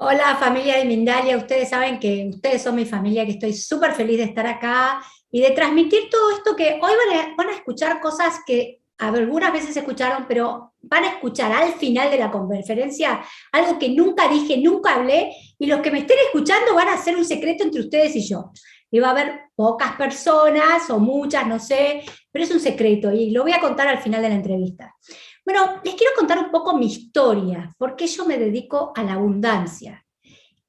Hola familia de Mindalia, ustedes saben que ustedes son mi familia, que estoy súper feliz de estar acá y de transmitir todo esto que hoy van a, escuchar cosas que algunas veces escucharon, pero van a escuchar al final de la conferencia algo que nunca dije, nunca hablé, y los que me estén escuchando van a hacer un secreto entre ustedes y yo. Y va a haber pocas personas o muchas, no sé, pero es un secreto y lo voy a contar al final de la entrevista. Bueno, les quiero contar un poco mi historia, por qué yo me dedico a la abundancia.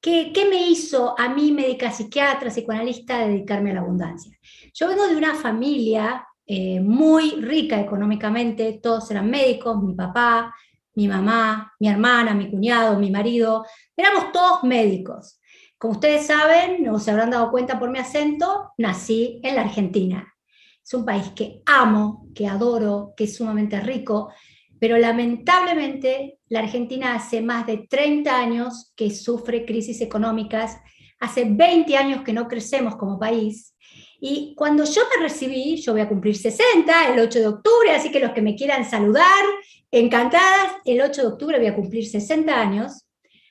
¿Qué, qué me hizo a mí, médica psiquiatra, psicoanalista, dedicarme a la abundancia? Yo vengo de una familia eh, muy rica económicamente, todos eran médicos, mi papá, mi mamá, mi hermana, mi cuñado, mi marido, éramos todos médicos. Como ustedes saben, o se habrán dado cuenta por mi acento, nací en la Argentina. Es un país que amo, que adoro, que es sumamente rico, pero lamentablemente la Argentina hace más de 30 años que sufre crisis económicas, hace 20 años que no crecemos como país, y cuando yo me recibí, yo voy a cumplir 60 el 8 de octubre, así que los que me quieran saludar, encantadas, el 8 de octubre voy a cumplir 60 años.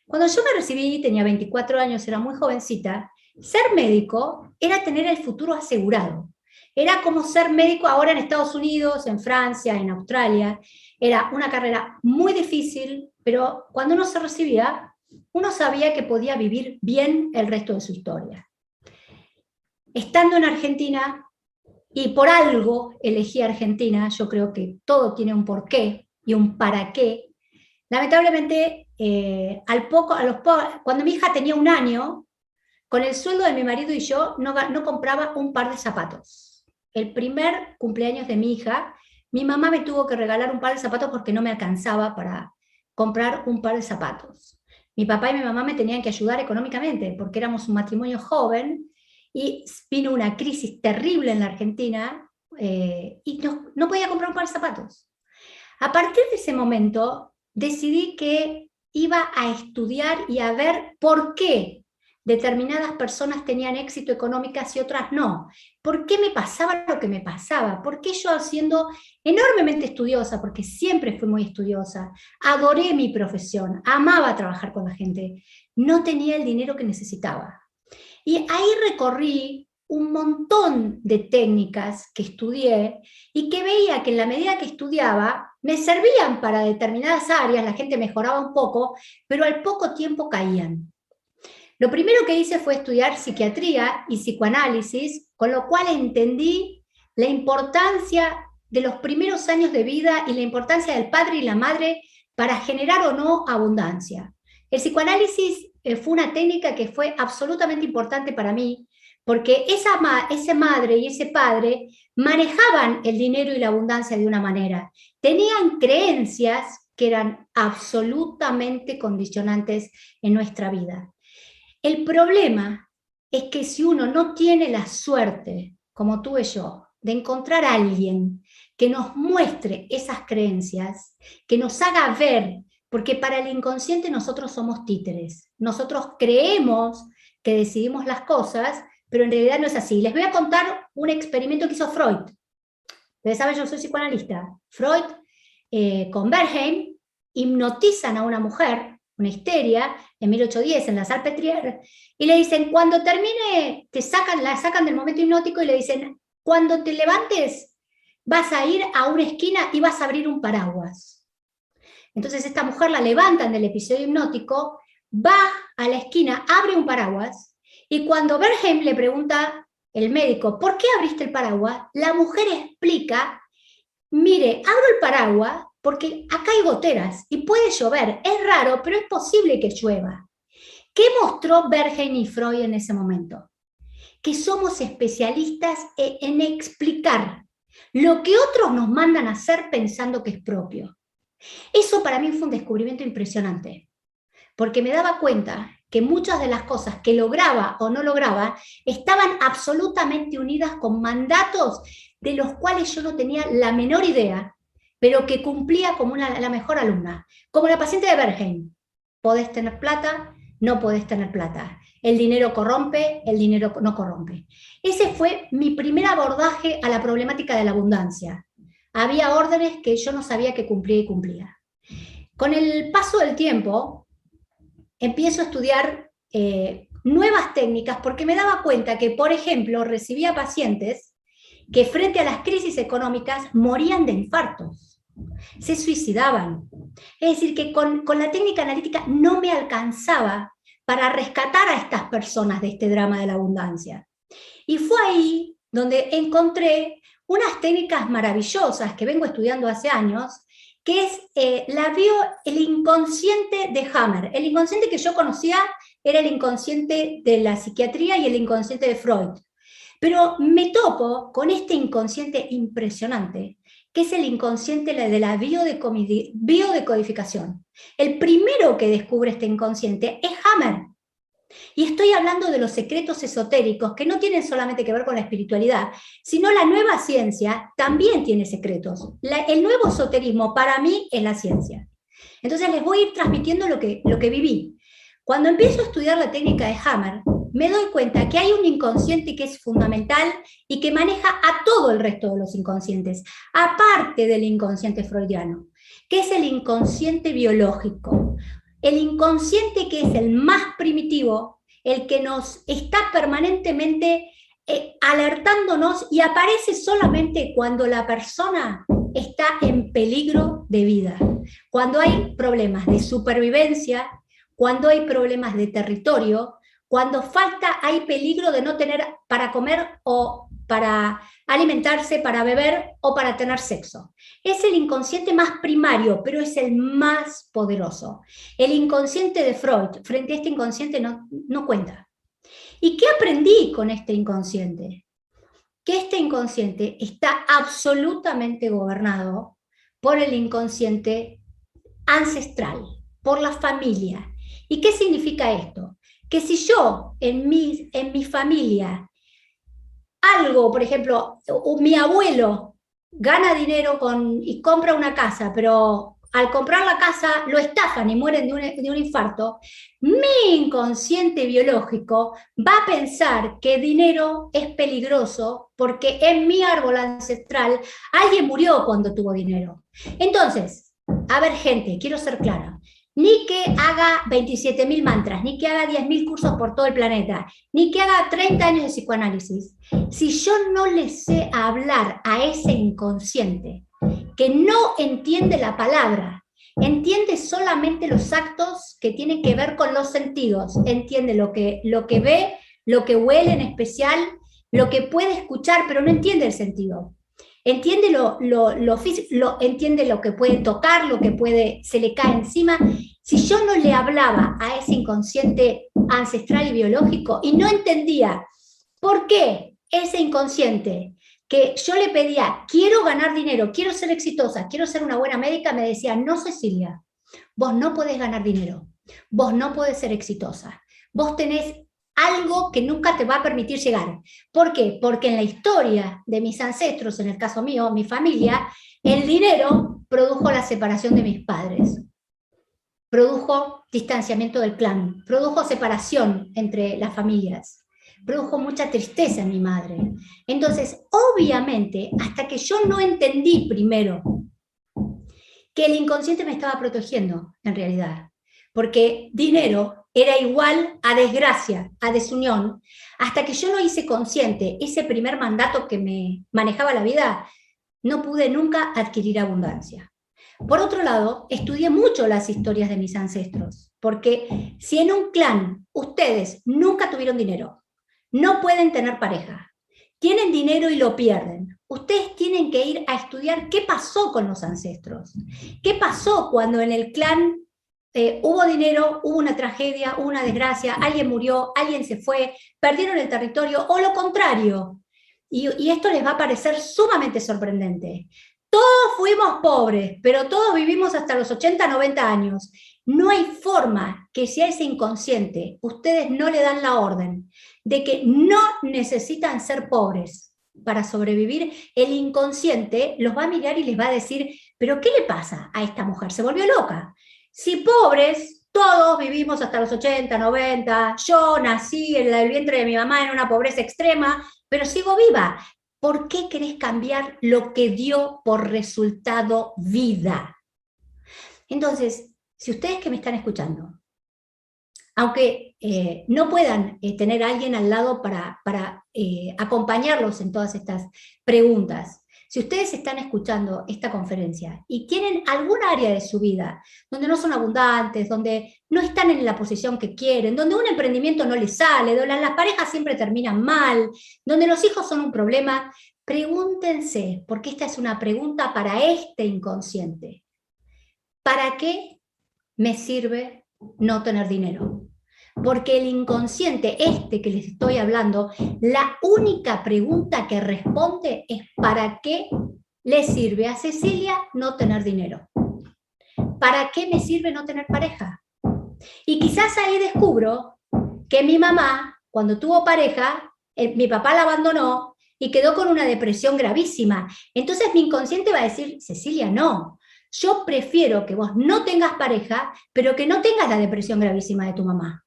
Cuando yo me recibí, tenía 24 años, era muy jovencita, ser médico era tener el futuro asegurado. Era como ser médico ahora en Estados Unidos, en Francia, en Australia. Era una carrera muy difícil, pero cuando uno se recibía, uno sabía que podía vivir bien el resto de su historia. Estando en Argentina, y por algo elegí Argentina, yo creo que todo tiene un porqué y un para qué. Lamentablemente, eh, al poco, a los cuando mi hija tenía un año, con el sueldo de mi marido y yo no, no compraba un par de zapatos. El primer cumpleaños de mi hija, mi mamá me tuvo que regalar un par de zapatos porque no me alcanzaba para comprar un par de zapatos. Mi papá y mi mamá me tenían que ayudar económicamente porque éramos un matrimonio joven y vino una crisis terrible en la Argentina eh, y no, no podía comprar un par de zapatos. A partir de ese momento decidí que iba a estudiar y a ver por qué determinadas personas tenían éxito económico y otras no. ¿Por qué me pasaba lo que me pasaba? ¿Por qué yo siendo enormemente estudiosa, porque siempre fui muy estudiosa, adoré mi profesión, amaba trabajar con la gente, no tenía el dinero que necesitaba? Y ahí recorrí un montón de técnicas que estudié y que veía que en la medida que estudiaba me servían para determinadas áreas, la gente mejoraba un poco, pero al poco tiempo caían. Lo primero que hice fue estudiar psiquiatría y psicoanálisis, con lo cual entendí la importancia de los primeros años de vida y la importancia del padre y la madre para generar o no abundancia. El psicoanálisis eh, fue una técnica que fue absolutamente importante para mí, porque esa, madre y ese padre manejaban el dinero y la abundancia de una manera. Tenían creencias que eran absolutamente condicionantes en nuestra vida. El problema es que si uno no tiene la suerte, como tuve yo, de encontrar a alguien que nos muestre esas creencias, que nos haga ver, porque para el inconsciente nosotros somos títeres, nosotros creemos que decidimos las cosas, pero en realidad no es así. Les voy a contar un experimento que hizo Freud. Ustedes saben, yo soy psicoanalista. Freud eh, con Bernheim hipnotizan a una mujer una histeria, en 1810 en la Salpetriere, y le dicen, cuando termine, te sacan, la sacan del momento hipnótico y le dicen, cuando te levantes, vas a ir a una esquina y vas a abrir un paraguas. Entonces esta mujer la levantan del episodio hipnótico, va a la esquina, abre un paraguas, y cuando Berheim le pregunta el médico, ¿por qué abriste el paraguas? La mujer explica, mire, abro el paraguas porque acá hay goteras y puede llover. Es raro, pero es posible que llueva. ¿Qué mostró Bergen y Freud en ese momento? Que somos especialistas e-, en explicar lo que otros nos mandan a hacer pensando que es propio. Eso para mí fue un descubrimiento impresionante, porque me daba cuenta que muchas de las cosas que lograba o no lograba estaban absolutamente unidas con mandatos de los cuales yo no tenía la menor idea pero que cumplía como la mejor alumna, como la paciente de Bergen. Podés tener plata, no podés tener plata. El dinero corrompe, el dinero no corrompe. Ese fue mi primer abordaje a la problemática de la abundancia. Había órdenes que yo no sabía que cumplía y cumplía. Con el paso del tiempo, empiezo a estudiar eh, nuevas técnicas porque me daba cuenta que, por ejemplo, recibía pacientes que frente a las crisis económicas morían de infartos, se suicidaban. Es decir, que con, con la técnica analítica no me alcanzaba para rescatar a estas personas de este drama de la abundancia. Y fue ahí donde encontré unas técnicas maravillosas que vengo estudiando hace años, que es eh, la bio, el inconsciente de Hammer. El inconsciente que yo conocía era el inconsciente de la psiquiatría y el inconsciente de Freud. Pero me topo con este inconsciente impresionante, que es el inconsciente de la biodecodificación. El primero que descubre este inconsciente es Hammer. Y estoy hablando de los secretos esotéricos que no tienen solamente que ver con la espiritualidad, sino la nueva ciencia también tiene secretos. el nuevo esoterismo para mí es la ciencia. Entonces les voy a ir transmitiendo lo que, lo que viví. Cuando empiezo a estudiar la técnica de Hammer, me doy cuenta que hay un inconsciente que es fundamental y que maneja a todo el resto de los inconscientes, aparte del inconsciente freudiano, que es el inconsciente biológico. El inconsciente que es el más primitivo, el que nos está permanentemente eh, alertándonos y aparece solamente cuando la persona está en peligro de vida, cuando hay problemas de supervivencia, cuando hay problemas de territorio, cuando falta, hay peligro de no tener para comer o para alimentarse, para beber o para tener sexo. Es el inconsciente más primario, pero es el más poderoso. El inconsciente de Freud, frente a este inconsciente, no, no cuenta. ¿Y qué aprendí con este inconsciente? Que este inconsciente está absolutamente gobernado por el inconsciente ancestral, por la familia. ¿Y qué significa esto? Que si yo en mi, en mi familia algo, por ejemplo, mi abuelo gana dinero con, y compra una casa, pero al comprar la casa lo estafan y mueren de un, de un, infarto, mi inconsciente biológico va a pensar que dinero es peligroso porque en mi árbol ancestral alguien murió cuando tuvo dinero. Entonces, a ver gente, quiero ser clara, ni que haga 27.000 mantras, ni que haga 10.000 cursos por todo el planeta, ni que haga 30 años de psicoanálisis, si yo no le sé hablar a ese inconsciente que no entiende la palabra, entiende solamente los actos que tienen que ver con los sentidos, entiende lo que, lo que ve, lo que huele en especial, lo que puede escuchar, pero no entiende el sentido. Entiende lo, lo, entiende lo que puede tocar, lo que puede, se le cae encima. Si yo no le hablaba a ese inconsciente ancestral y biológico y no entendía por qué ese inconsciente que yo le pedía, quiero ganar dinero, quiero ser exitosa, quiero ser una buena médica, me decía, no Cecilia, vos no podés ganar dinero, vos no podés ser exitosa, vos tenés algo que nunca te va a permitir llegar. ¿Por qué? Porque en la historia de mis ancestros, en el caso mío, mi familia, el dinero produjo la separación de mis padres, produjo distanciamiento del clan, produjo separación entre las familias, produjo mucha tristeza en mi madre. Entonces, obviamente, hasta que yo no entendí primero que el inconsciente me estaba protegiendo, en realidad, porque dinero era igual a desgracia, a desunión, hasta que yo no hice consciente ese primer mandato que me manejaba la vida, no pude nunca adquirir abundancia. Por otro lado, estudié mucho las historias de mis ancestros, porque si en un clan ustedes nunca tuvieron dinero, no pueden tener pareja, tienen dinero y lo pierden, ustedes tienen que ir a estudiar qué pasó con los ancestros, qué pasó cuando en el clan eh, hubo dinero, hubo una tragedia, hubo una desgracia, alguien murió, alguien se fue, perdieron el territorio, o lo contrario. Y, y esto les va a parecer sumamente sorprendente. Todos fuimos pobres, pero todos vivimos hasta los 80, 90 años. No hay forma que si a ese inconsciente ustedes no le dan la orden de que no necesitan ser pobres para sobrevivir, el inconsciente los va a mirar y les va a decir, pero ¿qué le pasa a esta mujer? Se volvió loca. Si pobres, todos vivimos hasta los 80, 90, yo nací en el vientre de mi mamá en una pobreza extrema, pero sigo viva. ¿Por qué querés cambiar lo que dio por resultado vida? Entonces, si ustedes que me están escuchando aunque eh, no puedan eh, tener a alguien al lado para, para acompañarlos en todas estas preguntas. Si ustedes están escuchando esta conferencia y tienen algún área de su vida donde no son abundantes, donde no están en la posición que quieren, donde un emprendimiento no les sale, donde las parejas siempre terminan mal, donde los hijos son un problema, pregúntense, porque esta es una pregunta para este inconsciente. ¿Para qué me sirve no tener dinero? Porque el inconsciente, este que les estoy hablando, la única pregunta que responde es ¿para qué le sirve a Cecilia no tener dinero? ¿Para qué me sirve no tener pareja? Y quizás ahí descubro que mi mamá, cuando tuvo pareja, mi papá la abandonó y quedó con una depresión gravísima. Entonces mi inconsciente va a decir, Cecilia, no, yo prefiero que vos no tengas pareja, pero que no tengas la depresión gravísima de tu mamá.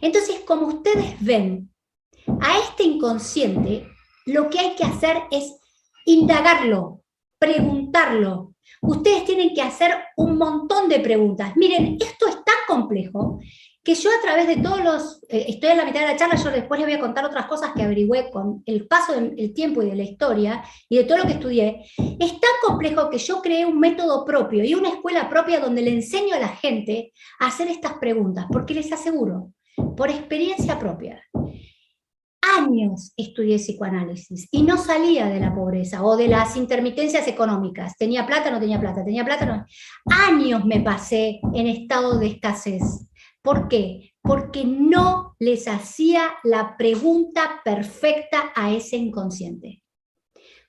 Entonces, como ustedes ven, a este inconsciente lo que hay que hacer es indagarlo, preguntarlo. Ustedes tienen que hacer un montón de preguntas. Miren, esto es tan complejo que yo a través de todos los, eh, estoy en la mitad de la charla, yo después les voy a contar otras cosas que averigüé con el paso del tiempo y de la historia y de todo lo que estudié, es tan complejo que yo creé un método propio y una escuela propia donde le enseño a la gente a hacer estas preguntas, porque les aseguro, por experiencia propia. Años estudié psicoanálisis y no salía de la pobreza o de las intermitencias económicas. Tenía plata, no tenía plata, tenía plata, no. Años me pasé en estado de escasez. ¿Por qué? Porque no les hacía la pregunta perfecta a ese inconsciente.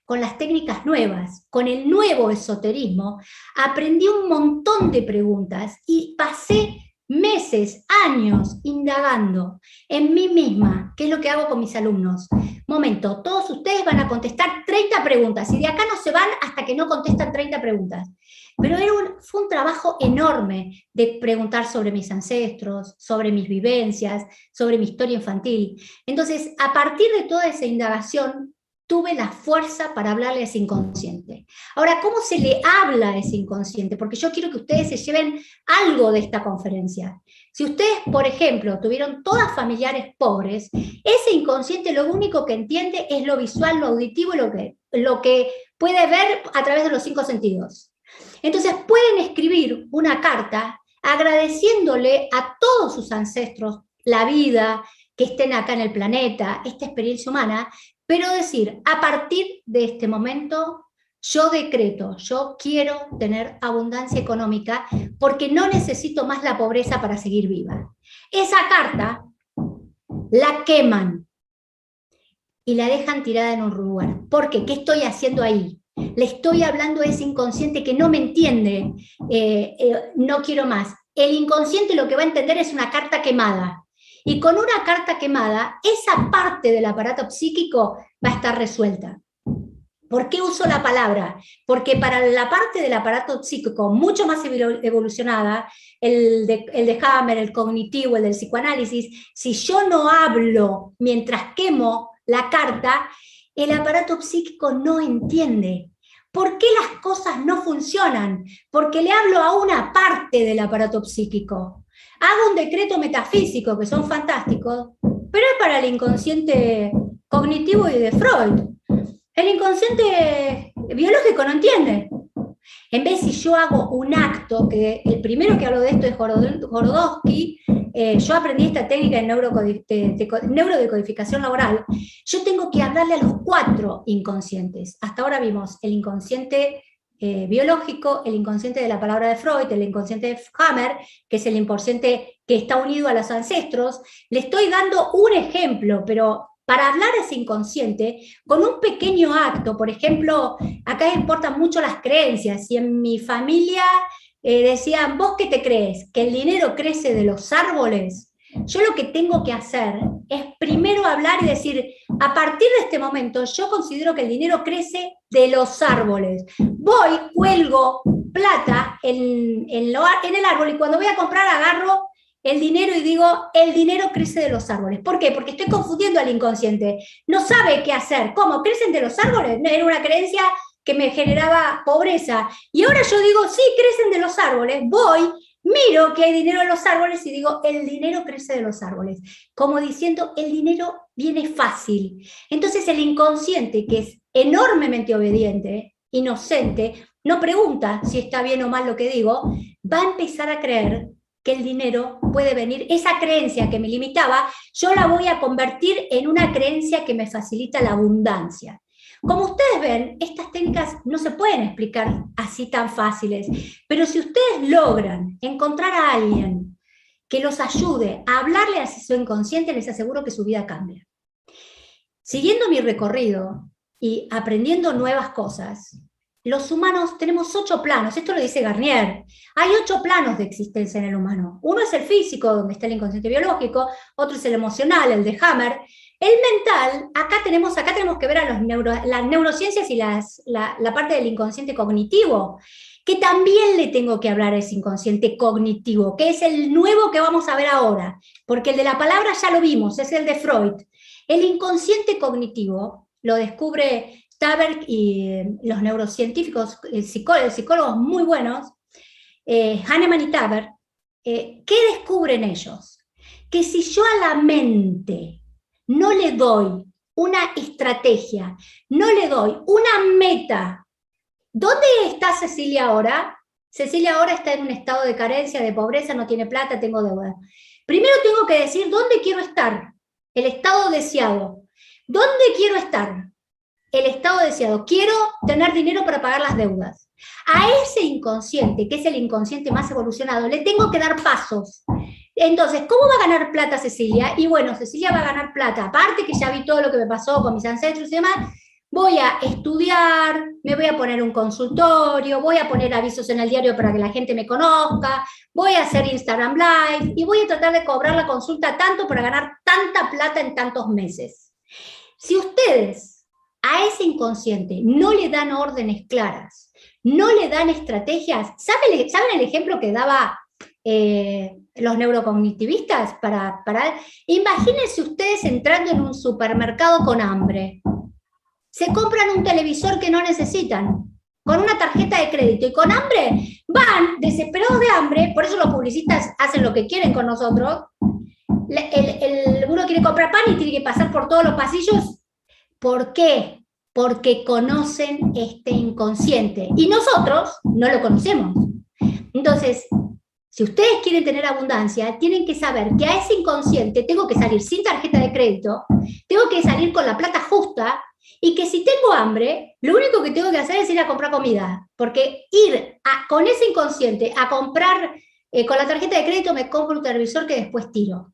Con las técnicas nuevas, con el nuevo esoterismo, aprendí un montón de preguntas y pasé meses, años indagando en mí misma, qué es lo que hago con mis alumnos. Momento, todos ustedes van a contestar 30 preguntas y de acá no se van hasta que no contestan 30 preguntas. Pero fue un trabajo enorme de preguntar sobre mis ancestros, sobre mis vivencias, sobre mi historia infantil. Entonces, a partir de toda esa indagación, tuve la fuerza para hablarle a ese inconsciente. Ahora, ¿cómo se le habla a ese inconsciente? Porque yo quiero que ustedes se lleven algo de esta conferencia. Si ustedes, por ejemplo, tuvieron todas familiares pobres, ese inconsciente lo único que entiende es lo visual, lo auditivo y lo que, lo que puede ver a través de los cinco sentidos. Entonces pueden escribir una carta agradeciéndole a todos sus ancestros la vida, que estén acá en el planeta, esta experiencia humana, pero decir, a partir de este momento, yo decreto, yo quiero tener abundancia económica porque no necesito más la pobreza para seguir viva. Esa carta la queman y la dejan tirada en un lugar. ¿Por qué? ¿Qué estoy haciendo ahí? Le estoy hablando a ese inconsciente que no me entiende, eh, eh, no quiero más. El inconsciente lo que va a entender es una carta quemada. Y con una carta quemada, esa parte del aparato psíquico va a estar resuelta. ¿Por qué uso la palabra? Porque para la parte del aparato psíquico mucho más evolucionada, el de, el de Hammer, el cognitivo, el del psicoanálisis, si yo no hablo mientras quemo la carta, el aparato psíquico no entiende. ¿Por qué las cosas no funcionan? Porque le hablo a una parte del aparato psíquico hago un decreto metafísico, que son fantásticos, pero es para el inconsciente cognitivo y de Freud. El inconsciente biológico no entiende. En vez si yo hago un acto, que el primero que hablo de esto es Jorodowski, eh, yo aprendí esta técnica de, neurodecodificación laboral, yo tengo que hablarle a los cuatro inconscientes. Hasta ahora vimos el inconsciente eh, biológico, el inconsciente de la palabra de Freud, el inconsciente de Hammer, que es el inconsciente que está unido a los ancestros. Le estoy dando un ejemplo, pero para hablar a ese inconsciente, con un pequeño acto, por ejemplo, acá importan mucho las creencias, si en mi familia eh, decían, ¿vos qué te crees? ¿Que el dinero crece de los árboles? Yo lo que tengo que hacer es primero hablar y decir, a partir de este momento yo considero que el dinero crece de los árboles. Voy, cuelgo plata en, en, el árbol y cuando voy a comprar agarro el dinero y digo, el dinero crece de los árboles. ¿Por qué? Porque estoy confundiendo al inconsciente. No sabe qué hacer. ¿Cómo? ¿Crecen de los árboles? Era una creencia que me generaba pobreza. Y ahora yo digo, sí, crecen de los árboles. Voy, miro que hay dinero en los árboles y digo, el dinero crece de los árboles, como diciendo, el dinero viene fácil. Entonces el inconsciente, que es enormemente obediente, inocente, no pregunta si está bien o mal lo que digo, va a empezar a creer que el dinero puede venir, esa creencia que me limitaba, yo la voy a convertir en una creencia que me facilita la abundancia. Como ustedes ven, estas técnicas no se pueden explicar así tan fáciles, pero si ustedes logran encontrar a alguien que los ayude a hablarle a su inconsciente, les aseguro que su vida cambia. Siguiendo mi recorrido y aprendiendo nuevas cosas, los humanos tenemos ocho planos, esto lo dice Garnier, hay ocho planos de existencia en el humano. Uno es el físico, donde está el inconsciente biológico, otro es el emocional, el de Hammer. El mental, acá tenemos, acá tenemos que ver a los las neurociencias y las, la, la parte del inconsciente cognitivo, que también le tengo que hablar a ese inconsciente cognitivo, que es el nuevo que vamos a ver ahora, porque el de la palabra ya lo vimos, es el de Freud. El inconsciente cognitivo lo descubre Taberg y eh, los neurocientíficos, psicólogos, psicólogos muy buenos, eh, Hahnemann y Taberg, eh, ¿qué descubren ellos? Que si yo a la mente no le doy una estrategia, no le doy una meta, ¿dónde está Cecilia ahora? Cecilia ahora está en un estado de carencia, de pobreza, no tiene plata, tengo deuda. Primero tengo que decir dónde quiero estar, el estado deseado. ¿Dónde quiero estar? El estado deseado. Quiero tener dinero para pagar las deudas. A ese inconsciente, que es el inconsciente más evolucionado, le tengo que dar pasos. Entonces, ¿cómo va a ganar plata Cecilia? Y bueno, Cecilia va a ganar plata. Aparte que ya vi todo lo que me pasó con mis ancestros y demás, voy a estudiar, me voy a poner un consultorio, voy a poner avisos en el diario para que la gente me conozca, voy a hacer Instagram Live y voy a tratar de cobrar la consulta tanto para ganar tanta plata en tantos meses. Si ustedes a ese inconsciente no le dan órdenes claras, no le dan estrategias. ¿Saben, el ejemplo que daba eh, los neurocognitivistas? Para, para... Imagínense ustedes entrando en un supermercado con hambre. Se compran un televisor que no necesitan, con una tarjeta de crédito y con hambre, van desesperados de hambre, por eso los publicistas hacen lo que quieren con nosotros. uno quiere comprar pan y tiene que pasar por todos los pasillos ¿Por qué? Porque conocen este inconsciente y nosotros no lo conocemos. Entonces, si ustedes quieren tener abundancia, tienen que saber que a ese inconsciente tengo que salir sin tarjeta de crédito, tengo que salir con la plata justa y que si tengo hambre, lo único que tengo que hacer es ir a comprar comida, porque ir con ese inconsciente a comprar eh, con la tarjeta de crédito me compro un televisor que después tiro.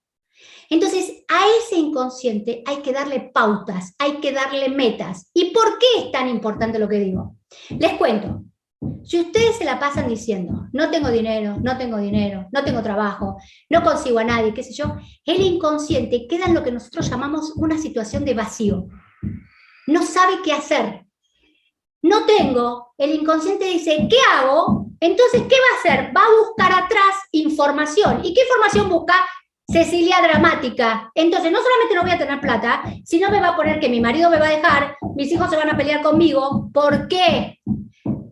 Entonces, a ese inconsciente hay que darle pautas, hay que darle metas. ¿Y por qué es tan importante lo que digo? Les cuento. Si ustedes se la pasan diciendo, no tengo dinero, no tengo dinero, no tengo trabajo, no consigo a nadie, qué sé yo, el inconsciente queda en lo que nosotros llamamos una situación de vacío. No sabe qué hacer. No tengo. El inconsciente dice, ¿qué hago? Entonces, ¿qué va a hacer? Va a buscar atrás información. ¿Y qué información busca? Cecilia dramática. Entonces, no solamente no voy a tener plata, sino me va a poner que mi marido me va a dejar, mis hijos se van a pelear conmigo. ¿Por qué?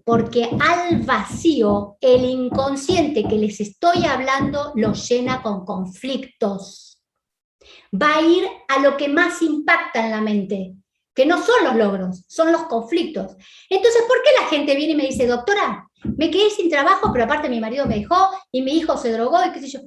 Porque al vacío, el inconsciente que les estoy hablando lo llena con conflictos. Va a ir a lo que más impacta en la mente, que no son los logros, son los conflictos. Entonces, ¿por qué la gente viene y me dice, doctora, me quedé sin trabajo, pero aparte mi marido me dejó y mi hijo se drogó y qué sé yo?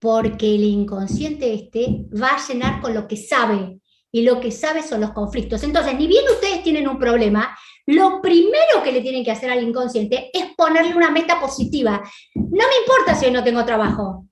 Porque el inconsciente este va a llenar con lo que sabe, y lo que sabe son los conflictos. Entonces, ni bien ustedes tienen un problema, lo primero que le tienen que hacer al inconsciente es ponerle una meta positiva. No me importa si hoy no tengo trabajo.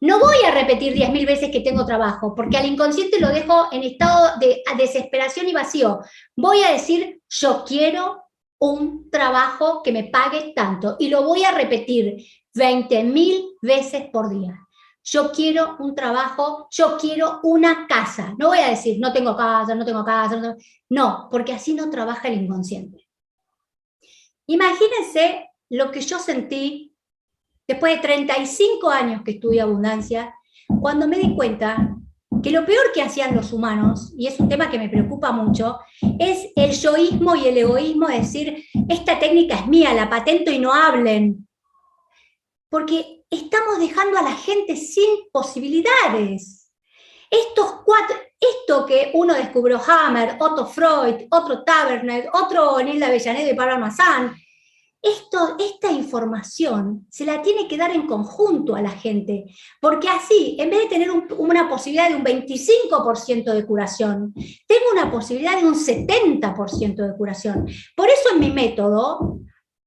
No voy a repetir 10.000 veces que tengo trabajo, porque al inconsciente lo dejo en estado de desesperación y vacío. Voy a decir, yo quiero un trabajo que me pague tanto, y lo voy a repetir 20.000 veces por día yo quiero un trabajo, yo quiero una casa. No voy a decir, no tengo casa, no tengo casa. No, porque así no trabaja el inconsciente. Imagínense lo que yo sentí después de 35 años que estudié abundancia, cuando me di cuenta que lo peor que hacían los humanos, y es un tema que me preocupa mucho, es el yoísmo y el egoísmo, decir, esta técnica es mía, la patento y no hablen. Porque estamos dejando a la gente sin posibilidades. Esto que uno descubrió Hammer, otro Freud, otro Tabernet, otro Nilda Avellaneda y Pablo Mazán, esto, esta información se la tiene que dar en conjunto a la gente, porque así, en vez de tener una posibilidad de un 25% de curación, tengo una posibilidad de un 70% de curación. Por eso en mi método,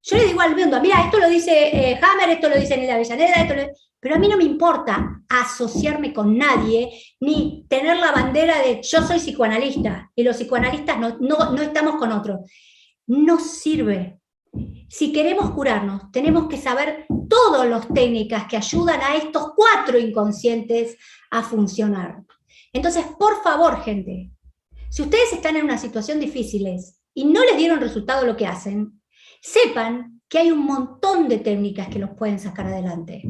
yo le digo al mundo, mira, esto lo dice eh, Hammer, esto lo dice Nila Avellaneda, esto pero a mí no me importa asociarme con nadie, ni tener la bandera de yo soy psicoanalista y los psicoanalistas no, no, no estamos con otros. No sirve si queremos curarnos, tenemos que saber todas las técnicas que ayudan a estos cuatro inconscientes a funcionar. Entonces, por favor, gente, si ustedes están en una situación difícil y no les dieron resultado lo que hacen, sepan que hay un montón de técnicas que los pueden sacar adelante,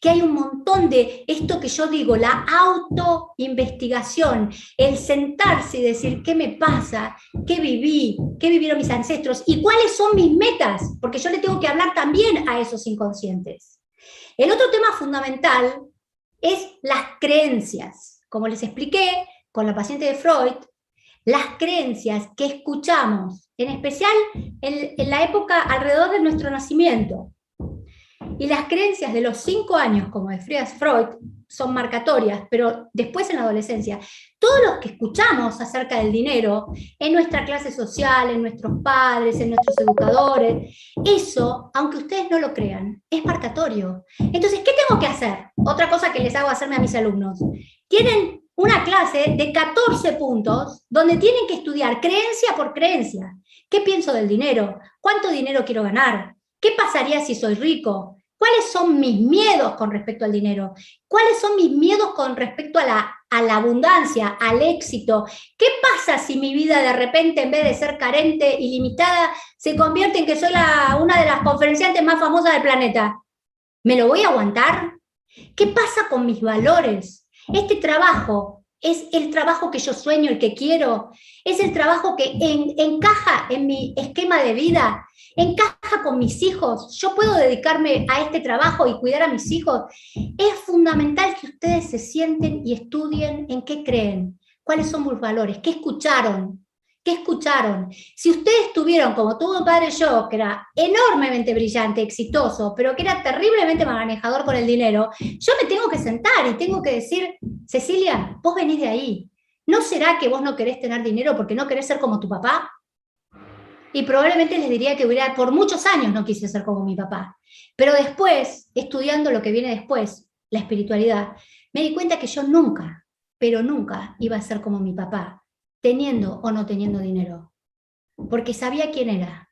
que hay un montón de esto que yo digo, la autoinvestigación, el sentarse y decir qué me pasa, qué viví, qué vivieron mis ancestros y cuáles son mis metas, porque yo le tengo que hablar también a esos inconscientes. El otro tema fundamental es las creencias. Como les expliqué con la paciente de Freud, las creencias que escuchamos, en especial en, la época alrededor de nuestro nacimiento. Y las creencias de los cinco años, como de Freud, son marcatorias, pero después en la adolescencia, todo lo que escuchamos acerca del dinero en nuestra clase social, en nuestros padres, en nuestros educadores, eso, aunque ustedes no lo crean, es marcatorio. Entonces, ¿qué tengo que hacer? Otra cosa que les hago hacerme a mis alumnos. Tienen una clase de 14 puntos donde tienen que estudiar creencia por creencia. ¿Qué pienso del dinero? ¿Cuánto dinero quiero ganar? ¿Qué pasaría si soy rico? ¿Cuáles son mis miedos con respecto al dinero? ¿Cuáles son mis miedos con respecto a la, a la abundancia, al éxito? ¿Qué pasa si mi vida de repente, en vez de ser carente y limitada, se convierte en que soy la, una de las conferenciantes más famosas del planeta? ¿Me lo voy a aguantar? ¿Qué pasa con mis valores? Este trabajo es el trabajo que yo sueño, el que quiero, es el trabajo que encaja en mi esquema de vida, encaja con mis hijos, yo puedo dedicarme a este trabajo y cuidar a mis hijos. Es fundamental que ustedes se sienten y estudien en qué creen, cuáles son sus valores, qué escucharon, ¿Qué escucharon? Si ustedes tuvieron, como tuvo un padre yo, que era enormemente brillante, exitoso, pero que era terriblemente manejador con el dinero, yo me tengo que sentar y tengo que decir, Cecilia, vos venís de ahí. ¿No será que vos no querés tener dinero porque no querés ser como tu papá? Y probablemente les diría que hubiera, por muchos años no quise ser como mi papá. Pero después, estudiando lo que viene después, la espiritualidad, me di cuenta que yo nunca, pero nunca iba a ser como mi papá teniendo o no teniendo dinero, porque sabía quién era.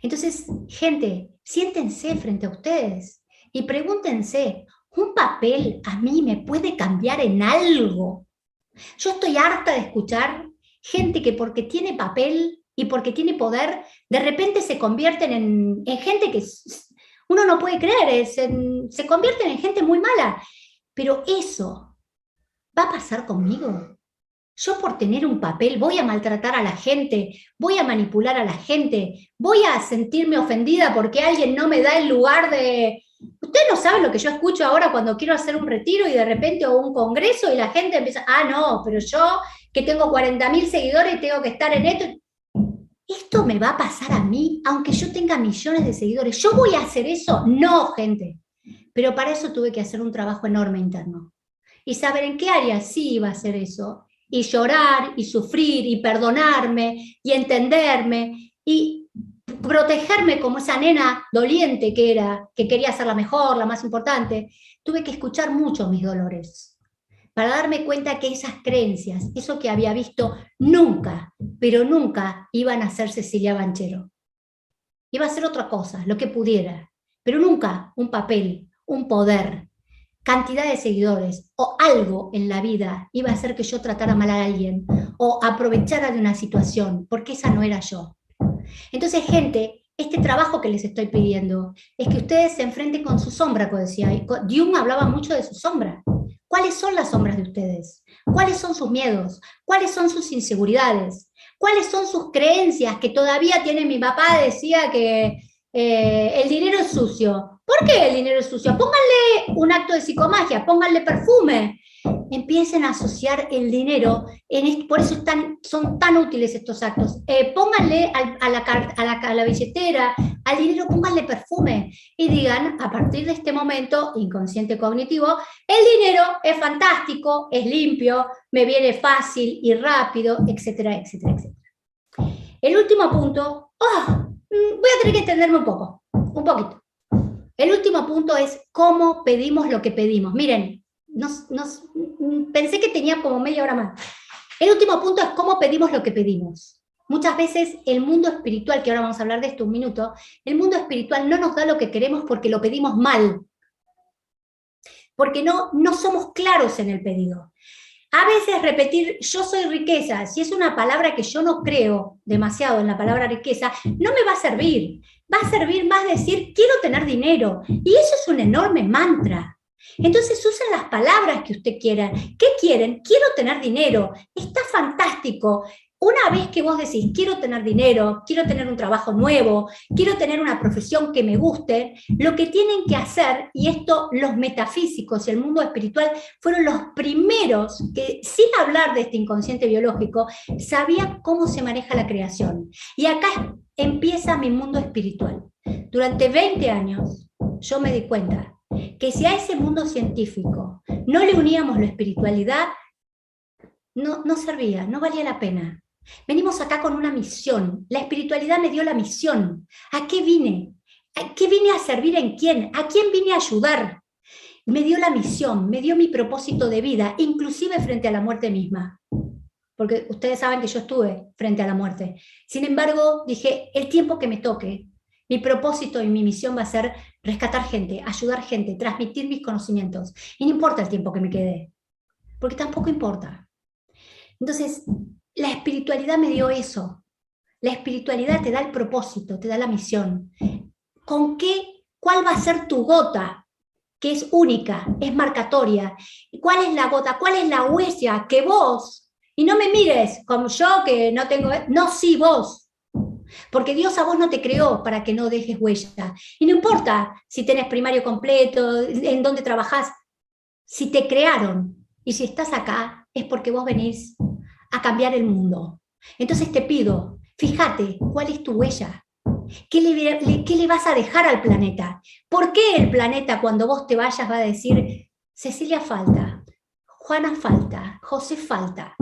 Entonces, gente, siéntense frente a ustedes y pregúntense, ¿un papel a mí me puede cambiar en algo? Yo estoy harta de escuchar gente que porque tiene papel y porque tiene poder, de repente se convierten en, gente que uno no puede creer, se convierten en gente muy mala. Pero eso va a pasar conmigo. Yo por tener un papel voy a maltratar a la gente, voy a manipular a la gente, voy a sentirme ofendida porque alguien no me da el lugar de... Ustedes no saben lo que yo escucho ahora cuando quiero hacer un retiro y de repente o un congreso y la gente empieza, ah, no, pero yo que tengo 40.000 seguidores tengo que estar en esto. ¿Esto me va a pasar a mí aunque yo tenga millones de seguidores? ¿Yo voy a hacer eso? No, gente. Pero para eso tuve que hacer un trabajo enorme interno. Y saber en qué área sí iba a hacer eso y llorar y sufrir y perdonarme y entenderme y protegerme como esa nena doliente que era, que quería ser la mejor, la más importante, tuve que escuchar mucho mis dolores para darme cuenta que esas creencias, eso que había visto, nunca, pero nunca iban a ser Cecilia Banchero. Iba a ser otra cosa, lo que pudiera, pero nunca un papel, un poder, cantidad de seguidores o algo en la vida iba a hacer que yo tratara mal a alguien o aprovechara de una situación, porque esa no era yo. Entonces, gente, este trabajo que les estoy pidiendo es que ustedes se enfrenten con su sombra, como decía. Jung hablaba mucho de su sombra. ¿Cuáles son las sombras de ustedes? ¿Cuáles son sus miedos? ¿Cuáles son sus inseguridades? ¿Cuáles son sus creencias que todavía tiene mi papá? Decía que eh, el dinero es sucio. ¿Por qué el dinero es sucio? Pónganle un acto de psicomagia, pónganle perfume. Empiecen a asociar el dinero, por eso son tan útiles estos actos. Eh, pónganle a, la, billetera, al dinero, pónganle perfume y digan, a partir de este momento, inconsciente cognitivo, el dinero es fantástico, es limpio, me viene fácil y rápido, etcétera, etcétera, etcétera. El último punto, oh, mm, voy a tener que entenderme un poco, un poquito. El último punto es cómo pedimos lo que pedimos. Miren, pensé que tenía como media hora más. El último punto es cómo pedimos lo que pedimos. Muchas veces el mundo espiritual, que ahora vamos a hablar de esto un minuto, el mundo espiritual no nos da lo que queremos porque lo pedimos mal. Porque no, no somos claros en el pedido. A veces repetir yo soy riqueza, si es una palabra que yo no creo demasiado en la palabra riqueza, no me va a servir. Va a servir más decir quiero tener dinero. Y eso es un enorme mantra. Entonces usen las palabras que usted quiera. ¿Qué quieren? Quiero tener dinero. Está fantástico. Una vez que vos decís, quiero tener dinero, quiero tener un trabajo nuevo, quiero tener una profesión que me guste, lo que tienen que hacer, y esto los metafísicos y el mundo espiritual fueron los primeros que, sin hablar de este inconsciente biológico, sabían cómo se maneja la creación. Y acá empieza mi mundo espiritual. Durante 20 años yo me di cuenta que si a ese mundo científico no le uníamos la espiritualidad, no, no servía, no valía la pena. Venimos acá con una misión. La espiritualidad me dio la misión. ¿A qué vine? ¿A qué vine a servir en quién? ¿A quién vine a ayudar? Me dio la misión, me dio mi propósito de vida, inclusive frente a la muerte misma. Porque ustedes saben que yo estuve frente a la muerte. Sin embargo, dije, el tiempo que me toque, mi propósito y mi misión va a ser rescatar gente, ayudar gente, transmitir mis conocimientos. Y no importa el tiempo que me quede, porque tampoco importa. Entonces, la espiritualidad me dio eso. La espiritualidad te da el propósito, te da la misión. ¿Con qué? ¿Cuál va a ser tu gota? Que es única, es marcatoria. ¿Cuál es la gota? ¿Cuál es la huella que vos? Y no me mires como yo que no tengo... No, sí, vos. Porque Dios a vos no te creó para que no dejes huella. Y no importa si tenés primario completo, en dónde trabajás, si te crearon y si estás acá, es porque vos venís a cambiar el mundo. Entonces te pido, fíjate, ¿cuál es tu huella? ¿Qué le, ¿Qué le, vas a dejar al planeta? ¿Por qué el planeta cuando vos te vayas va a decir, Cecilia falta, Juana falta, José falta?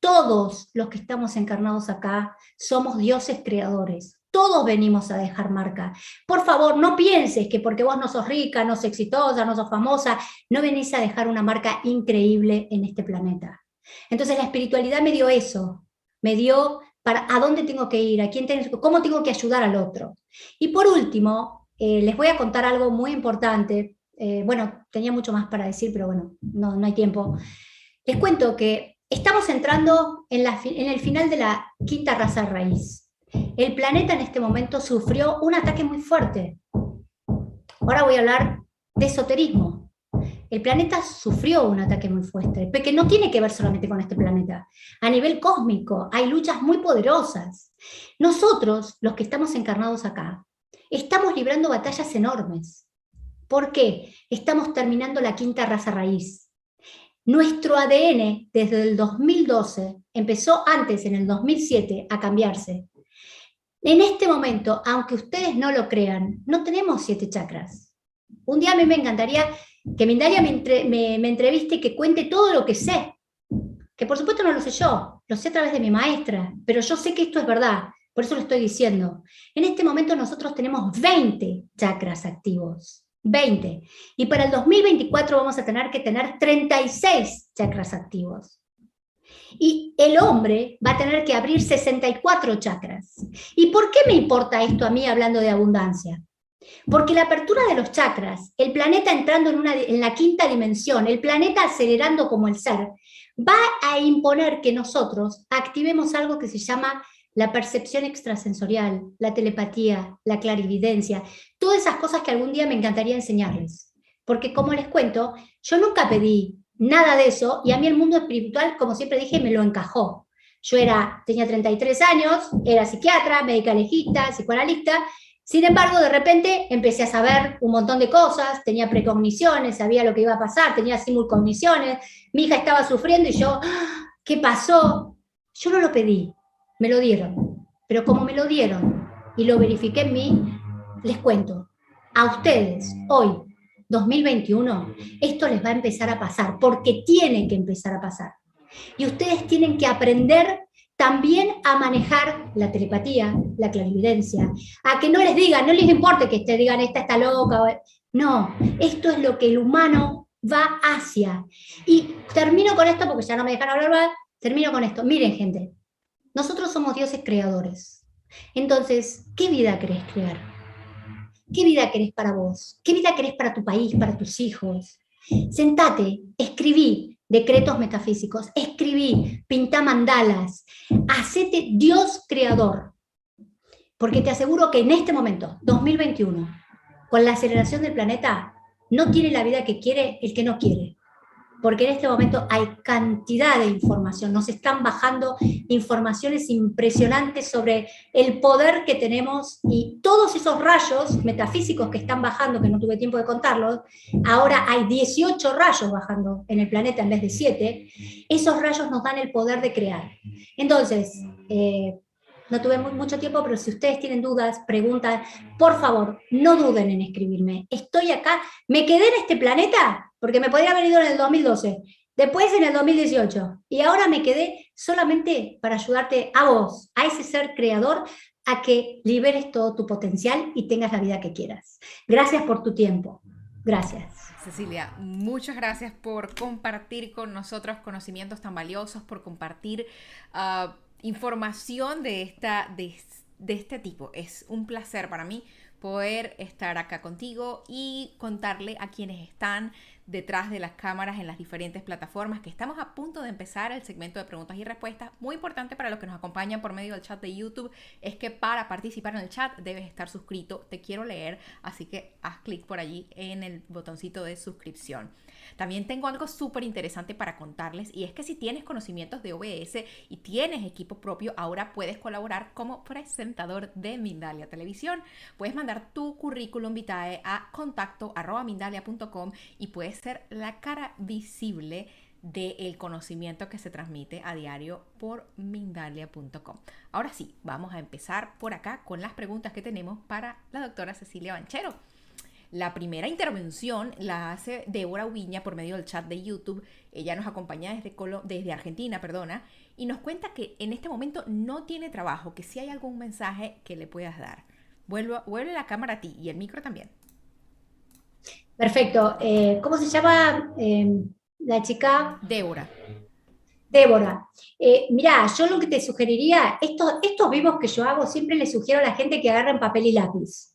Todos los que estamos encarnados acá somos dioses creadores. Todos venimos a dejar marca. Por favor, no pienses que porque vos no sos rica, no sos exitosa, no sos famosa, no venís a dejar una marca increíble en este planeta. Entonces la espiritualidad me dio eso, me dio para a dónde tengo que ir, a quién tengo, cómo tengo que ayudar al otro. Y por último, eh, les voy a contar algo muy importante. Eh, bueno, tenía mucho más para decir, pero bueno, no, no hay tiempo. Les cuento que estamos entrando en, la, en el final de la quinta raza raíz. El planeta en este momento sufrió un ataque muy fuerte. Ahora voy a hablar de esoterismo el planeta sufrió un ataque muy fuerte, porque no tiene que ver solamente con este planeta. A nivel cósmico hay luchas muy poderosas. Nosotros, los que estamos encarnados acá, estamos librando batallas enormes. ¿Por qué? Estamos terminando la quinta raza raíz. Nuestro ADN desde el 2012 empezó antes, en el 2007, a cambiarse. En este momento, aunque ustedes no lo crean, no tenemos siete chakras. Un día a me encantaría que Mindalia me, me, entreviste y que cuente todo lo que sé. Que por supuesto no lo sé yo, lo sé a través de mi maestra, pero yo sé que esto es verdad, por eso lo estoy diciendo. En este momento nosotros tenemos 20 chakras activos. 20. Y para el 2024 vamos a tener que tener 36 chakras activos. Y el hombre va a tener que abrir 64 chakras. ¿Y por qué me importa esto a mí hablando de abundancia? Porque la apertura de los chakras, el planeta entrando en, una, en la quinta dimensión, el planeta acelerando como el ser, va a imponer que nosotros activemos algo que se llama la percepción extrasensorial, la telepatía, la clarividencia, todas esas cosas que algún día me encantaría enseñarles. Porque como les cuento, yo nunca pedí nada de eso y a mí el mundo espiritual, como siempre dije, me lo encajó. Yo era, tenía 33 años, era psiquiatra, médica legista, psicoanalista, Sin embargo, de repente empecé a saber un montón de cosas, tenía precogniciones, sabía lo que iba a pasar, tenía simulcogniciones, mi hija estaba sufriendo y yo, ¡ah! ¿qué pasó? Yo no lo pedí, me lo dieron. Pero como me lo dieron y lo verifiqué en mí, les cuento, a ustedes hoy, 2021, esto les va a empezar a pasar, porque tiene que empezar a pasar. Y ustedes tienen que aprender también a manejar la telepatía, la clarividencia, a que no les digan, no les importe que te digan, esta está loca. No, esto es lo que el humano va hacia. Y termino con esto porque ya no me dejan hablar termino con esto. Miren, gente, nosotros somos dioses creadores. Entonces, ¿qué vida querés crear? ¿Qué vida querés para vos? ¿Qué vida querés para tu país, para tus hijos? Sentate, escribí, decretos metafísicos, escribí, pinta mandalas, hacete Dios creador. Porque te aseguro que en este momento, 2021, con la aceleración del planeta, no tiene la vida que quiere el que no quiere porque en este momento hay cantidad de información, nos están bajando informaciones impresionantes sobre el poder que tenemos y todos esos rayos metafísicos que están bajando, que no tuve tiempo de contarlos, ahora hay 18 rayos bajando en el planeta en vez de 7, esos rayos nos dan el poder de crear. Entonces, eh, no tuve mucho tiempo, pero si ustedes tienen dudas, preguntas, por favor, no duden en escribirme. Estoy acá, me quedé en este planeta porque me podría haber ido en el 2012, después en el 2018, y ahora me quedé solamente para ayudarte a vos, a ese ser creador, a que liberes todo tu potencial y tengas la vida que quieras. Gracias por tu tiempo. Gracias. Cecilia, muchas gracias por compartir con nosotros conocimientos tan valiosos, por compartir... Ah, información de, esta, de, de este tipo. Es un placer para mí poder estar acá contigo y contarle a quienes están detrás de las cámaras en las diferentes plataformas que estamos a punto de empezar el segmento de preguntas y respuestas. Muy importante para los que nos acompañan por medio del chat de YouTube es que para participar en el chat debes estar suscrito. Te quiero leer, así que haz clic por allí en el botoncito de suscripción. También tengo algo súper interesante para contarles y es que si tienes conocimientos de OBS y tienes equipo propio, ahora puedes colaborar como presentador de Mindalia Televisión. Puedes mandar tu currículum vitae a contacto mindalia.com y puedes ser la cara visible del conocimiento que se transmite a diario por Mindalia.com. Ahora sí, vamos a empezar por acá con las preguntas que tenemos para la doctora Cecilia Banchero. La primera intervención la hace Débora Ubiña por medio del chat de YouTube. Ella nos acompaña desde, desde Argentina, perdona, y nos cuenta que en este momento no tiene trabajo, que si hay algún mensaje que le puedas dar. Vuelve la cámara a ti y el micro también. Perfecto. Eh, ¿Cómo se llama eh, la chica? Débora. Débora, eh, mira, yo lo que te sugeriría, estos, estos vivos que yo hago, siempre les sugiero a la gente que agarren papel y lápiz.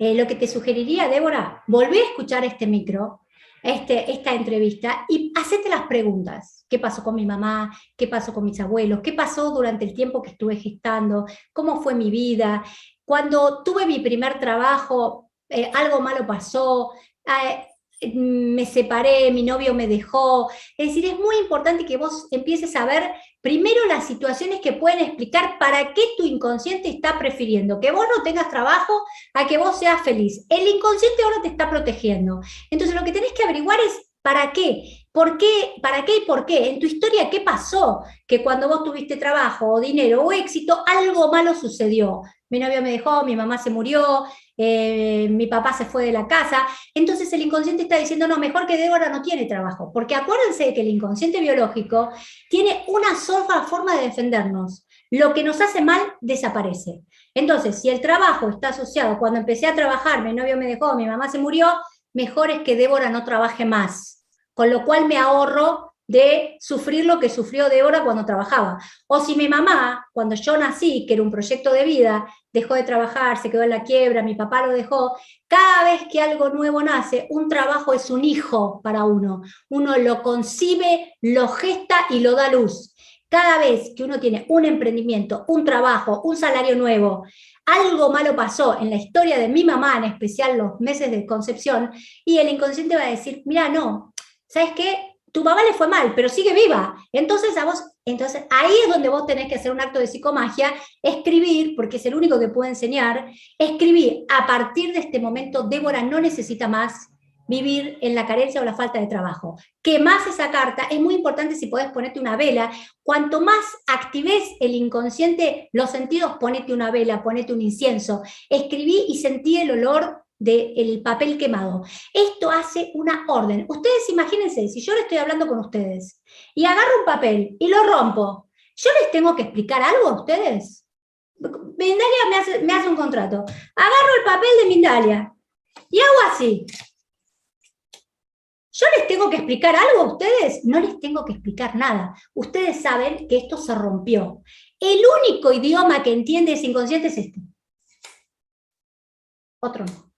Eh, lo que te sugeriría, Débora, volvé a escuchar este micro, este, esta entrevista y hacete las preguntas. ¿Qué pasó con mi mamá? ¿Qué pasó con mis abuelos? ¿Qué pasó durante el tiempo que estuve gestando? ¿Cómo fue mi vida? Cuando tuve mi primer trabajo, eh, algo malo pasó. Eh, me separé, mi novio me dejó. Es decir, es muy importante que vos empieces a ver primero las situaciones que pueden explicar para qué tu inconsciente está prefiriendo que vos no tengas trabajo a que vos seas feliz. El inconsciente ahora te está protegiendo. Entonces lo que tenés que averiguar es para qué. ¿Por qué? ¿Para qué y por qué? En tu historia, ¿qué pasó? Que cuando vos tuviste trabajo o dinero o éxito, algo malo sucedió. Mi novio me dejó, mi mamá se murió, eh, mi papá se fue de la casa. Entonces el inconsciente está diciendo, no, mejor que Débora no tiene trabajo. Porque acuérdense que el inconsciente biológico tiene una sola forma de defendernos. Lo que nos hace mal desaparece. Entonces, si el trabajo está asociado, cuando empecé a trabajar, mi novio me dejó, mi mamá se murió, mejor es que Débora no trabaje más con lo cual me ahorro de sufrir lo que sufrió Débora cuando trabajaba. O si mi mamá, cuando yo nací, que era un proyecto de vida, dejó de trabajar, se quedó en la quiebra, mi papá lo dejó, cada vez que algo nuevo nace, un trabajo es un hijo para uno. Uno lo concibe, lo gesta y lo da luz. Cada vez que uno tiene un emprendimiento, un trabajo, un salario nuevo, algo malo pasó en la historia de mi mamá, en especial los meses de concepción, y el inconsciente va a decir, mira, no, ¿sabes qué? Tu mamá le fue mal, pero sigue viva. Entonces, a vos, entonces ahí es donde vos tenés que hacer un acto de psicomagia, escribir, porque es el único que puede enseñar, escribir, a partir de este momento, Débora no necesita más vivir en la carencia o la falta de trabajo. más esa carta, es muy importante si podés ponerte una vela. Cuanto más actives el inconsciente, los sentidos, ponete una vela, ponete un incienso. Escribí y sentí el olor del papel quemado. Esto hace una orden. Ustedes imagínense, si yo le estoy hablando con ustedes y agarro un papel y lo rompo, ¿yo les tengo que explicar algo a ustedes? Mindalia me hace, un contrato. Agarro el papel de Mindalia y hago así. ¿Yo les tengo que explicar algo a ustedes? No les tengo que explicar nada. Ustedes saben que esto se rompió. El único idioma que entiende ese inconsciente es este. Otro no.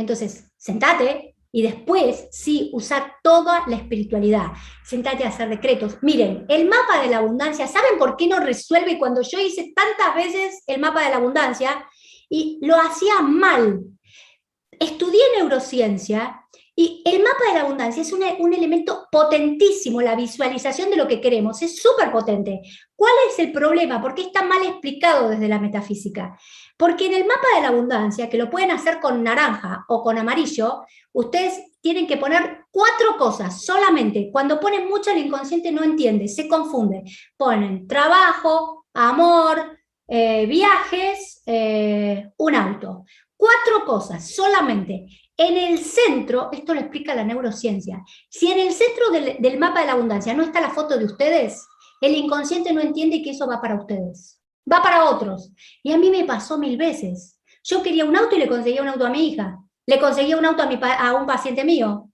Entonces, sentate y después sí usa toda la espiritualidad. Sentate a hacer decretos. Miren, el mapa de la abundancia, ¿saben por qué no resuelve cuando yo hice tantas veces el mapa de la abundancia y lo hacía mal? Estudié neurociencia y el mapa de la abundancia es un, elemento potentísimo, la visualización de lo que queremos, es súper potente. ¿Cuál es el problema? ¿Por qué está mal explicado desde la metafísica? Porque en el mapa de la abundancia, que lo pueden hacer con naranja o con amarillo, ustedes tienen que poner cuatro cosas solamente. Cuando ponen mucho el inconsciente no entiende, se confunde. Ponen trabajo, amor, eh, viajes, eh, un auto. Cuatro cosas solamente. En el centro, esto lo explica la neurociencia, si en el centro del, mapa de la abundancia no está la foto de ustedes, el inconsciente no entiende que eso va para ustedes, va para otros. Y a mí me pasó mil veces. Yo quería un auto y le conseguía un auto a mi hija, le conseguía un auto a, un paciente mío,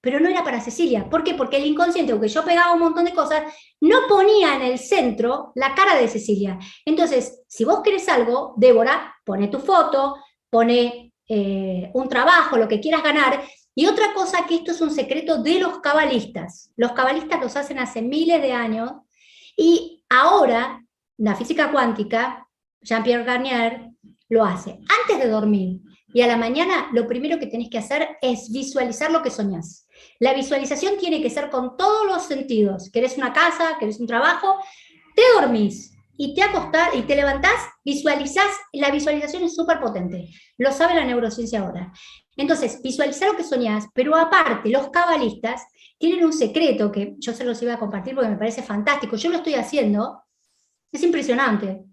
pero no era para Cecilia. ¿Por qué? Porque el inconsciente, aunque yo pegaba un montón de cosas, no ponía en el centro la cara de Cecilia. Entonces, si vos querés algo, Débora, pone tu foto, pone eh, un trabajo, lo que quieras ganar. Y otra cosa que esto es un secreto de los cabalistas. Los cabalistas los hacen hace miles de años y ahora la física cuántica, Jean-Pierre Garnier, lo hace antes de dormir. Y a la mañana lo primero que tenés que hacer es visualizar lo que soñás. La visualización tiene que ser con todos los sentidos. ¿Querés una casa? ¿Querés un trabajo? Te dormís y te acostás y te levantás, visualizás, la visualización es súper potente, lo sabe la neurociencia ahora. Entonces, visualizar lo que soñás, pero aparte, los cabalistas tienen un secreto que yo se los iba a compartir porque me parece fantástico, yo lo estoy haciendo, es impresionante.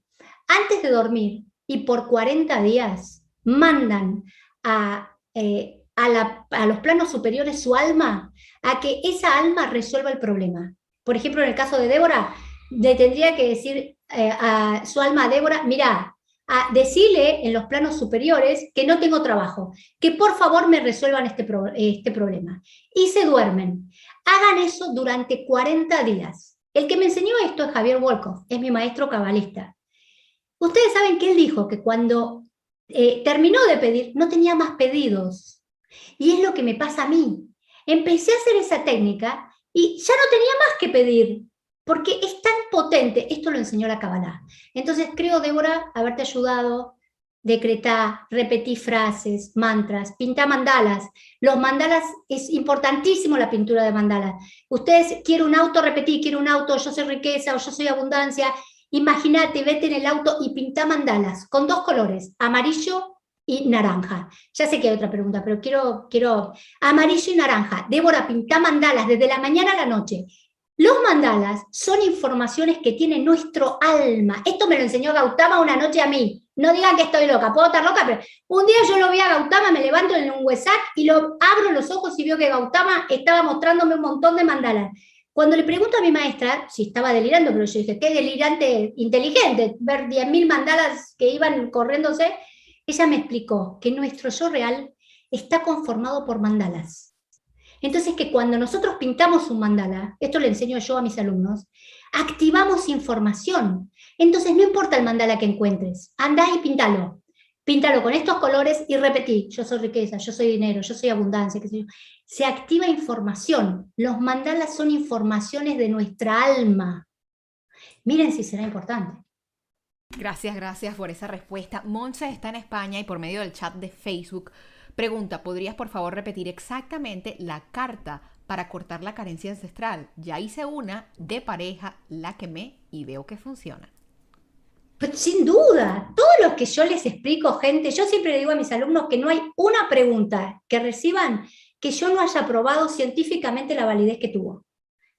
Antes de dormir y por 40 días mandan a, eh, a los planos superiores su alma a que esa alma resuelva el problema. Por ejemplo, en el caso de Débora, le tendría que decir, eh, a su alma Débora, mira, a decirle en los planos superiores que no tengo trabajo, que por favor me resuelvan este, este problema. Y se duermen. Hagan eso durante 40 días. El que me enseñó esto es Javier Wolkoff, es mi maestro cabalista. Ustedes saben que él dijo que cuando eh, terminó de pedir, no tenía más pedidos. Y es lo que me pasa a mí. Empecé a hacer esa técnica y ya no tenía más que pedir porque es tan potente, esto lo enseñó la Kabbalah. Entonces creo, Débora, haberte ayudado, decretar, repetir frases, mantras, pintar mandalas. Los mandalas, es importantísimo la pintura de mandalas. Ustedes, quiero un auto, repetir, quiero un auto, yo soy riqueza o yo soy abundancia. Imagínate, vete en el auto y pinta mandalas con dos colores, amarillo y naranja. Ya sé que hay otra pregunta, pero quiero, quiero amarillo y naranja. Débora, pinta mandalas desde la mañana a la noche. Los mandalas son informaciones que tiene nuestro alma. Esto me lo enseñó Gautama una noche a mí. No digan que estoy loca, puedo estar loca, pero un día yo lo vi a Gautama, me levanto en un WhatsApp y lo abro los ojos y veo que Gautama estaba mostrándome un montón de mandalas. Cuando le pregunto a mi maestra si estaba delirando, pero yo dije, qué delirante inteligente, ver 10.000 mandalas que iban corriéndose, ella me explicó que nuestro yo real está conformado por mandalas. Entonces que cuando nosotros pintamos un mandala, esto le enseño yo a mis alumnos, activamos información. Entonces no importa el mandala que encuentres, anda y píntalo. Píntalo con estos colores y repetí, yo soy riqueza, yo soy dinero, yo soy abundancia. Se activa información. Los mandalas son informaciones de nuestra alma. Miren si será importante. Gracias, gracias por esa respuesta. Monza está en España y por medio del chat de Facebook Pregunta, ¿podrías por favor repetir exactamente la carta para cortar la carencia ancestral. Ya hice una de pareja, la quemé y veo que funciona. Pues sin duda, todo lo que yo les explico, gente, yo siempre le digo a mis alumnos que no hay una pregunta que reciban que yo no haya probado científicamente la validez que tuvo.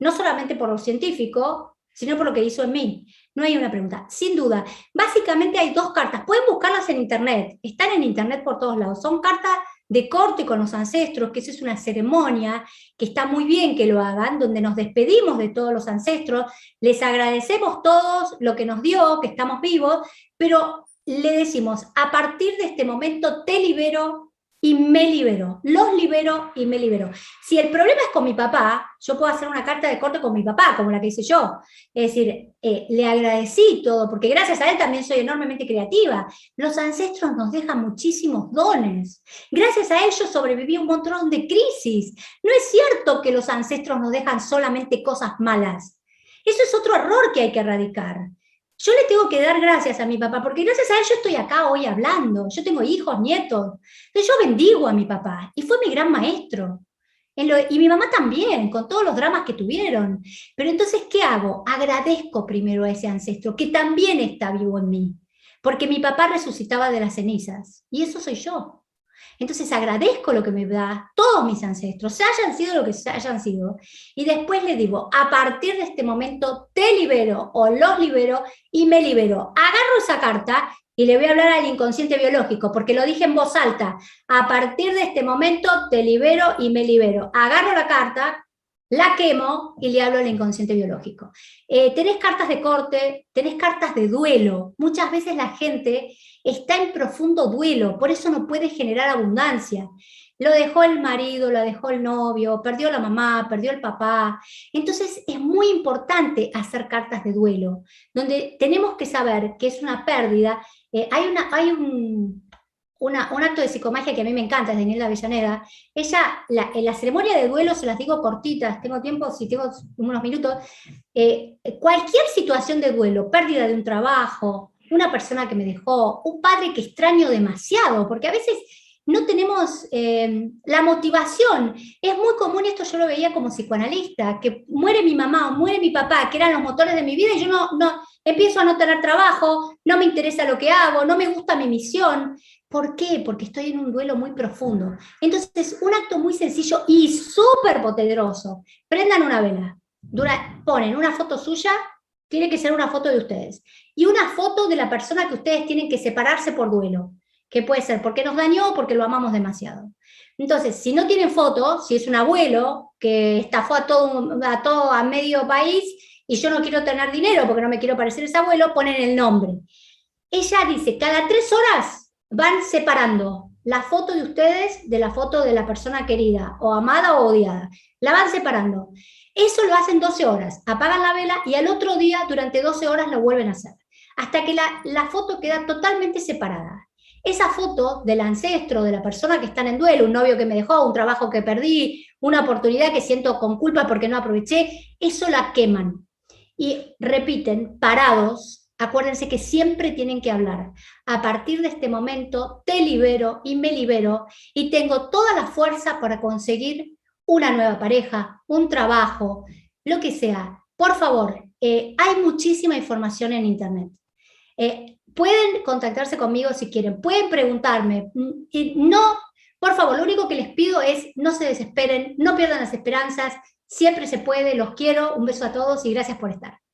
No solamente por lo científico, sino por lo que hizo en mí. No hay una pregunta. Sin duda, básicamente hay dos cartas. Pueden buscarlas en internet. Están en internet por todos lados. Son cartas de corte con los ancestros, que eso es una ceremonia, que está muy bien que lo hagan, donde nos despedimos de todos los ancestros, les agradecemos todos lo que nos dio, que estamos vivos, pero le decimos, a partir de este momento te libero y me libero, los libero y me libero. Si el problema es con mi papá, yo puedo hacer una carta de corte con mi papá, como la que hice yo. Es decir, eh, le agradecí todo, porque gracias a él también soy enormemente creativa. Los ancestros nos dejan muchísimos dones. Gracias a ellos sobreviví un montón de crisis. No es cierto que los ancestros nos dejan solamente cosas malas. Eso es otro error que hay que erradicar. Yo le tengo que dar gracias a mi papá, porque gracias a él yo estoy acá hoy hablando. Yo tengo hijos, nietos. Entonces yo bendigo a mi papá y fue mi gran maestro. y mi mamá también, con todos los dramas que tuvieron. Pero entonces, ¿qué hago? Agradezco primero a ese ancestro que también está vivo en mí. Porque mi papá resucitaba de las cenizas. Y eso soy yo. Entonces agradezco lo que me da todos mis ancestros, hayan sido lo que hayan sido. Y después le digo, a partir de este momento te libero o los libero y me libero. Agarro esa carta y le voy a hablar al inconsciente biológico, porque lo dije en voz alta. A partir de este momento te libero y me libero. Agarro la carta, la quemo y le hablo al inconsciente biológico. Eh, tenés cartas de corte, tenés cartas de duelo. Muchas veces la gente está en profundo duelo, por eso no puede generar abundancia. Lo dejó el marido, lo dejó el novio, perdió la mamá, perdió el papá. Entonces es muy importante hacer cartas de duelo, donde tenemos que saber que es una pérdida. Eh, hay una, hay un, un acto de psicomagia que a mí me encanta, es Daniela Avellaneda. Ella, en la ceremonia de duelo, se las digo cortitas, tengo tiempo, si tengo unos minutos, eh, cualquier situación de duelo, pérdida de un trabajo, una persona que me dejó, un padre que extraño demasiado, porque a veces no tenemos eh, la motivación. Es muy común, esto yo lo veía como psicoanalista, que muere mi mamá o muere mi papá, que eran los motores de mi vida, y yo no, no empiezo a no tener trabajo, no me interesa lo que hago, no me gusta mi misión. ¿Por qué? Porque estoy en un duelo muy profundo. Entonces, un acto muy sencillo y súper poderoso. Prendan una vela, ponen una foto suya, tiene que ser una foto de ustedes, y una foto de la persona que ustedes tienen que separarse por duelo, que puede ser porque nos dañó o porque lo amamos demasiado. Entonces, si no tienen foto, si es un abuelo que estafó a todo, a todo a medio país y yo no quiero tener dinero porque no me quiero parecer ese abuelo, ponen el nombre. Ella dice, cada tres horas van separando la foto de ustedes de la foto de la persona querida, o amada o odiada. La van separando. Eso lo hacen 12 horas, apagan la vela y al otro día, durante 12 horas, lo vuelven a hacer, hasta que la, la foto queda totalmente separada. Esa foto del ancestro, de la persona que está en duelo, un novio que me dejó, un trabajo que perdí, una oportunidad que siento con culpa porque no aproveché, eso la queman. Y repiten, parados, Acuérdense que siempre tienen que hablar. A partir de este momento te libero y me libero y tengo toda la fuerza para conseguir una nueva pareja, un trabajo, lo que sea. Por favor, eh, hay muchísima información en Internet. Eh, pueden contactarse conmigo si quieren, pueden preguntarme. Mm, no, por favor, lo único que les pido es no se desesperen, no pierdan las esperanzas, siempre se puede, los quiero, un beso a todos y gracias por estar.